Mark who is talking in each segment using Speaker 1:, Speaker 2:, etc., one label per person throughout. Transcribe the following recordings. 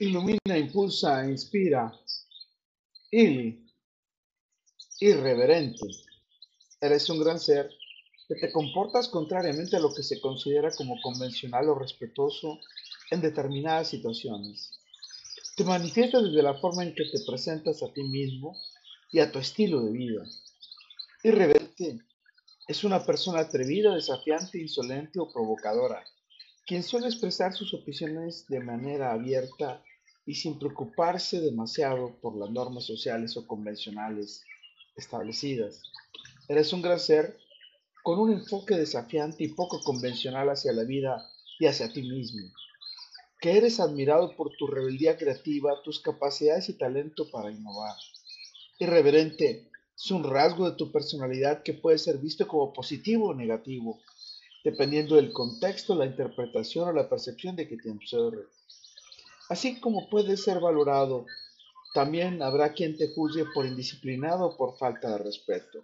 Speaker 1: Ilumina, impulsa, inspira. Ili, irreverente. Eres un gran ser que te comportas contrariamente a lo que se considera como convencional o respetuoso en determinadas situaciones. Te manifiestas desde la forma en que te presentas a ti mismo y a tu estilo de vida. Irreverente es una persona atrevida, desafiante, insolente o provocadora, quien suele expresar sus opiniones de manera abierta y sin preocuparse demasiado por las normas sociales o convencionales establecidas. Eres un gran ser con un enfoque desafiante y poco convencional hacia la vida y hacia ti mismo, que eres admirado por tu rebeldía creativa, tus capacidades y talento para innovar. Irreverente es un rasgo de tu personalidad que puede ser visto como positivo o negativo, dependiendo del contexto, la interpretación o la percepción de que te observe. Así como puede ser valorado, también habrá quien te juzgue por indisciplinado o por falta de respeto.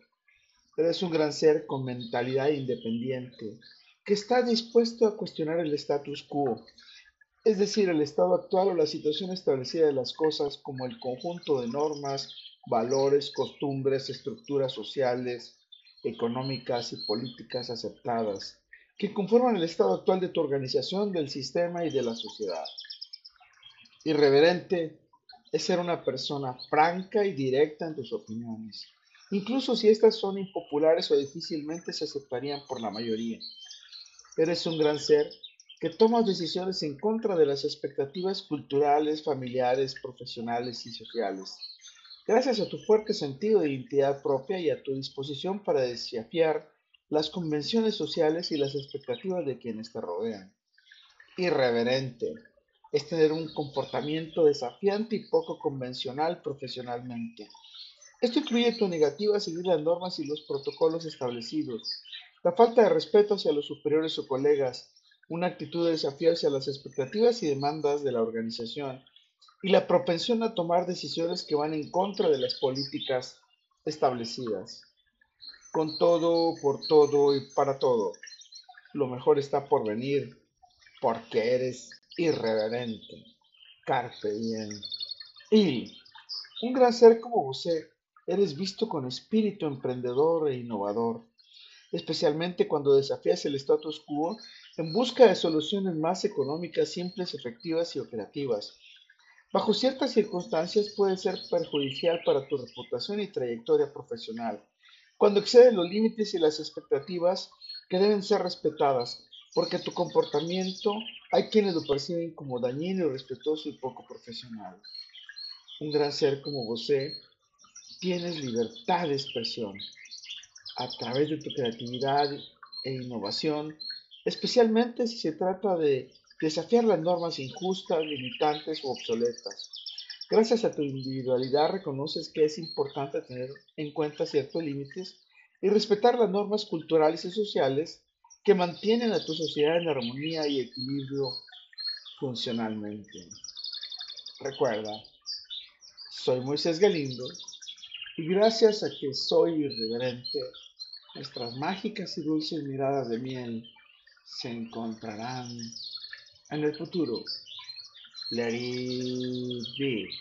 Speaker 1: Eres un gran ser con mentalidad independiente, que está dispuesto a cuestionar el status quo, es decir, el estado actual o la situación establecida de las cosas como el conjunto de normas, valores, costumbres, estructuras sociales, económicas y políticas aceptadas, que conforman el estado actual de tu organización, del sistema y de la sociedad. Irreverente es ser una persona franca y directa en tus opiniones, incluso si estas son impopulares o difícilmente se aceptarían por la mayoría. Eres un gran ser que tomas decisiones en contra de las expectativas culturales, familiares, profesionales y sociales. Gracias a tu fuerte sentido de identidad propia y a tu disposición para desafiar las convenciones sociales y las expectativas de quienes te rodean. Irreverente es tener un comportamiento desafiante y poco convencional profesionalmente. Esto incluye tu negativa a seguir las normas y los protocolos establecidos, la falta de respeto hacia los superiores o colegas, una actitud de desafío hacia las expectativas y demandas de la organización, y la propensión a tomar decisiones que van en contra de las políticas establecidas. Con todo, por todo y para todo, lo mejor está por venir, porque eres irreverente. Carpe diem. Y un gran ser como vos eres visto con espíritu emprendedor e innovador, especialmente cuando desafías el status quo en busca de soluciones más económicas, simples, efectivas y operativas. Bajo ciertas circunstancias puede ser perjudicial para tu reputación y trayectoria profesional, cuando exceden los límites y las expectativas que deben ser respetadas, porque tu comportamiento hay quienes lo perciben como dañino, irrespetuoso y poco profesional. Un gran ser como vos tienes libertad de expresión a través de tu creatividad e innovación, especialmente si se trata de desafiar las normas injustas, limitantes o obsoletas. Gracias a tu individualidad reconoces que es importante tener en cuenta ciertos límites y respetar las normas culturales y sociales que mantienen a tu sociedad en armonía y equilibrio funcionalmente. Recuerda, soy Moisés Galindo y gracias a que soy irreverente, nuestras mágicas y dulces miradas de miel se encontrarán en el futuro. Larry B.